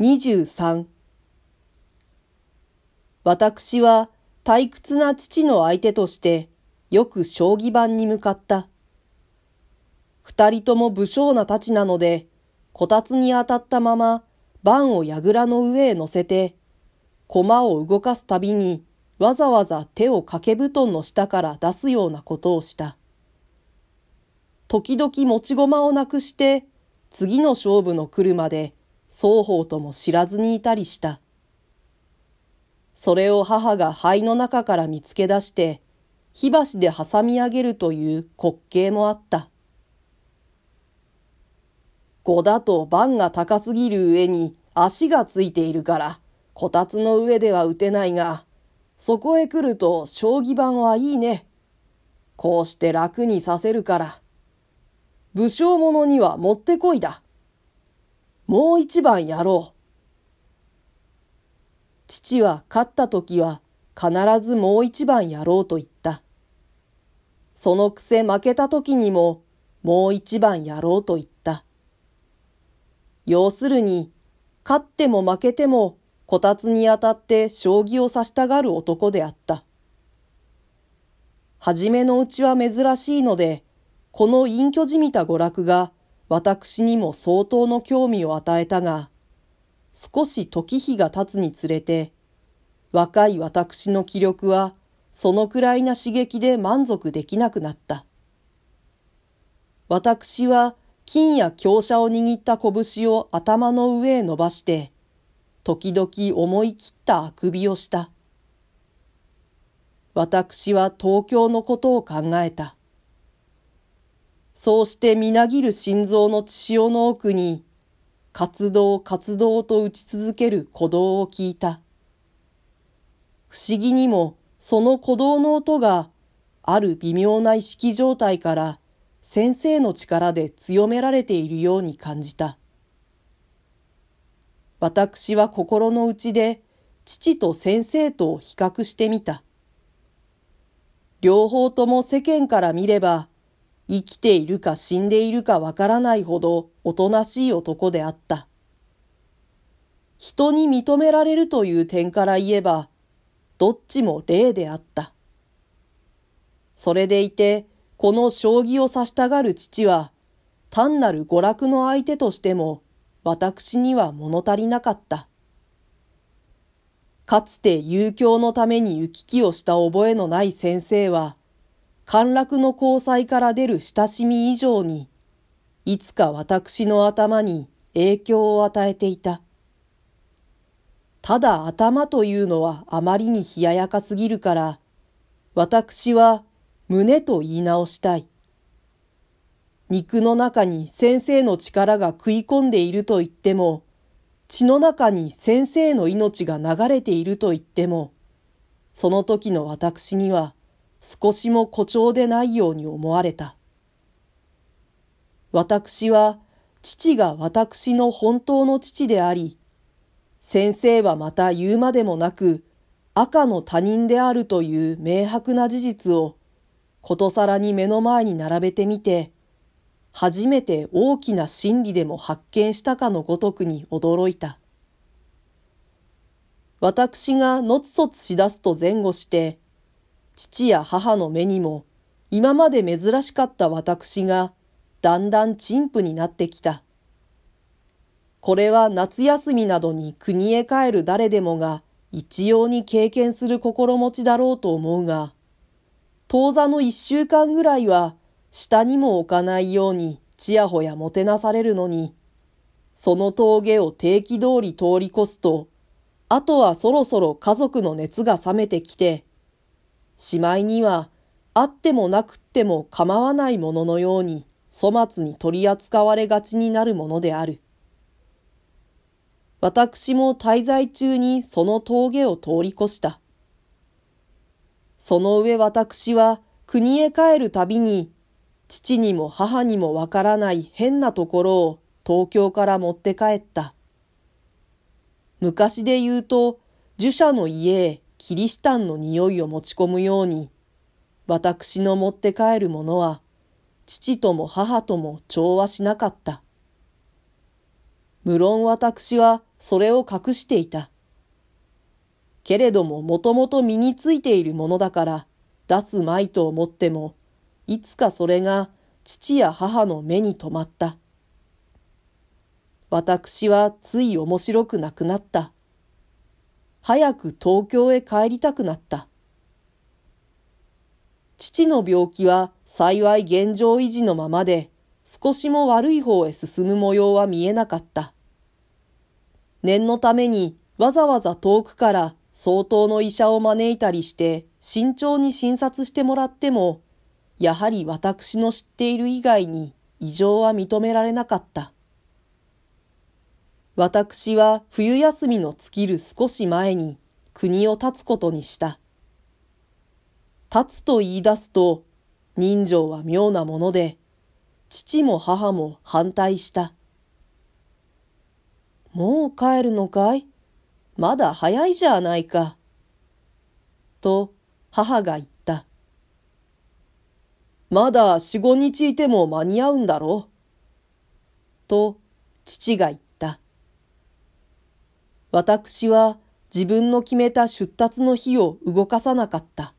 23私は退屈な父の相手としてよく将棋盤に向かった。二人とも武将な太刀なので、こたつに当たったまま盤を櫓の上へ乗せて、駒を動かすたびにわざわざ手を掛け布団の下から出すようなことをした。時々持ち駒をなくして次の勝負の来るまで双方とも知らずにいたりした。それを母が灰の中から見つけ出して、火箸で挟み上げるという滑稽もあった。五だと番が高すぎる上に足がついているから、こたつの上では打てないが、そこへ来ると将棋盤はいいね。こうして楽にさせるから。武将者にはもってこいだ。もう一番やろう。父は勝った時は必ずもう一番やろうと言った。そのくせ負けた時にももう一番やろうと言った。要するに、勝っても負けてもこたつに当たって将棋を指したがる男であった。はじめのうちは珍しいので、この隠居じみた娯楽が私にも相当の興味を与えたが、少し時日が経つにつれて、若い私の気力はそのくらいな刺激で満足できなくなった。私は金や強者を握った拳を頭の上へ伸ばして、時々思い切ったあくびをした。私は東京のことを考えた。そうしてみなぎる心臓の血潮の奥に、活動活動と打ち続ける鼓動を聞いた。不思議にもその鼓動の音がある微妙な意識状態から先生の力で強められているように感じた。私は心の内で父と先生と比較してみた。両方とも世間から見れば生きているか死んでいるかわからないほどおとなしい男であった。人に認められるという点から言えば、どっちも例であった。それでいて、この将棋を指したがる父は、単なる娯楽の相手としても、私には物足りなかった。かつて遊興のために行き来をした覚えのない先生は、陥落の交際から出る親しみ以上に、いつか私の頭に影響を与えていた。ただ頭というのはあまりに冷ややかすぎるから、私は胸と言い直したい。肉の中に先生の力が食い込んでいると言っても、血の中に先生の命が流れていると言っても、その時の私には少しも誇張でないように思われた。私は父が私の本当の父であり、先生はまた言うまでもなく赤の他人であるという明白な事実をことさらに目の前に並べてみて、初めて大きな真理でも発見したかのごとくに驚いた。私がのつそつしだすと前後して、父や母の目にも今まで珍しかった私がだんだん陳腐になってきた。これは夏休みなどに国へ帰る誰でもが一様に経験する心持ちだろうと思うが、当座の一週間ぐらいは下にも置かないようにちやほやもてなされるのに、その峠を定期通り通り越すと、あとはそろそろ家族の熱が冷めてきて、しまいには、あってもなくっても構わないもののように粗末に取り扱われがちになるものである。私も滞在中にその峠を通り越した。その上私は国へ帰るたびに、父にも母にもわからない変なところを東京から持って帰った。昔で言うと、儒者の家へキリシタンの匂いを持ち込むように、私の持って帰るものは、父とも母とも調和しなかった。無論私はそれを隠していた。けれどももともと身についているものだから出すまいと思っても、いつかそれが父や母の目に留まった。私はつい面白くなくなった。早く東京へ帰りたくなった。父の病気は幸い現状維持のままで、少しも悪い方へ進む模様は見えなかった。念のためにわざわざ遠くから相当の医者を招いたりして慎重に診察してもらっても、やはり私の知っている以外に異常は認められなかった。私は冬休みの尽きる少し前に国を立つことにした。立つと言い出すと人情は妙なもので、父も母も反対した。もう帰るのかい？まだ早いじゃないか。と母が言った。まだ四五日いても間に合うんだろう。と父が言った。私は自分の決めた出立の日を動かさなかった。